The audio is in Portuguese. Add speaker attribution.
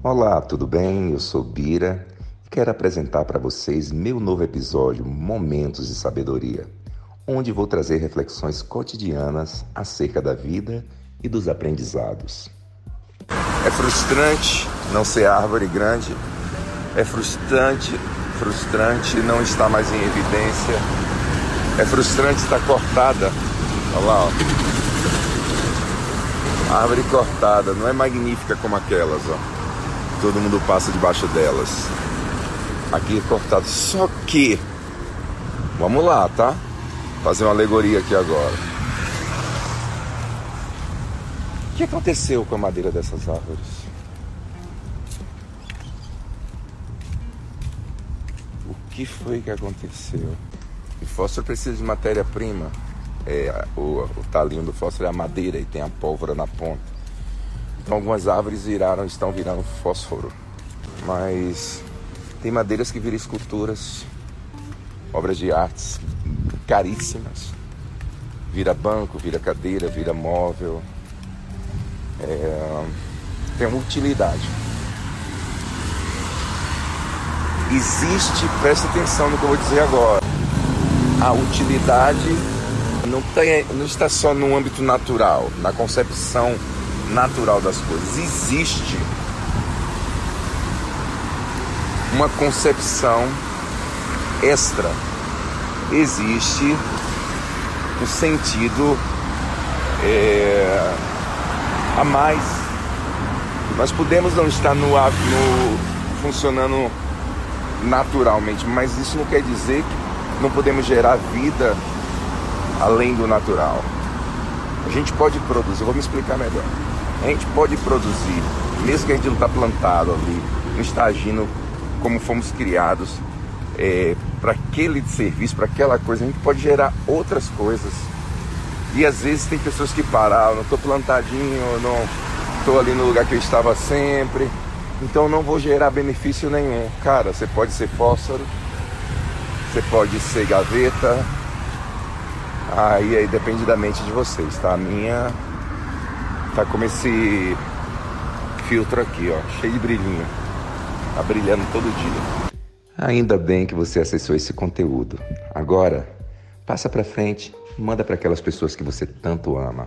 Speaker 1: Olá, tudo bem? Eu sou Bira e quero apresentar para vocês meu novo episódio Momentos de Sabedoria, onde vou trazer reflexões cotidianas acerca da vida e dos aprendizados.
Speaker 2: É frustrante não ser árvore grande, é frustrante, frustrante não estar mais em evidência, é frustrante estar cortada. Olha lá, ó. árvore cortada, não é magnífica como aquelas, ó todo mundo passa debaixo delas. Aqui é cortado. Só que, vamos lá, tá? Fazer uma alegoria aqui agora. O que aconteceu com a madeira dessas árvores? O que foi que aconteceu? O fósforo precisa de matéria-prima. É, o, o talinho do fósforo é a madeira e tem a pólvora na ponta. Então algumas árvores viraram, estão virando fósforo. Mas tem madeiras que viram esculturas, obras de artes caríssimas. Vira banco, vira cadeira, vira móvel. É, tem uma utilidade. Existe, presta atenção no que eu vou dizer agora. A utilidade não, tem, não está só no âmbito natural, na concepção natural das coisas. Existe uma concepção extra. Existe o um sentido é, a mais. Nós podemos não estar no, no funcionando naturalmente, mas isso não quer dizer que não podemos gerar vida além do natural. A gente pode produzir, vou me explicar melhor. A gente pode produzir, mesmo que a gente não está plantado ali, não está agindo como fomos criados é, para aquele serviço, para aquela coisa, a gente pode gerar outras coisas. E às vezes tem pessoas que param, não estou plantadinho, não estou ali no lugar que eu estava sempre, então não vou gerar benefício nenhum. Cara, você pode ser fósforo, você pode ser gaveta, aí, aí depende da mente de vocês, tá? A minha Tá como esse filtro aqui, ó, cheio de brilhinho. Tá brilhando todo dia.
Speaker 1: Ainda bem que você acessou esse conteúdo. Agora, passa para frente, manda para aquelas pessoas que você tanto ama.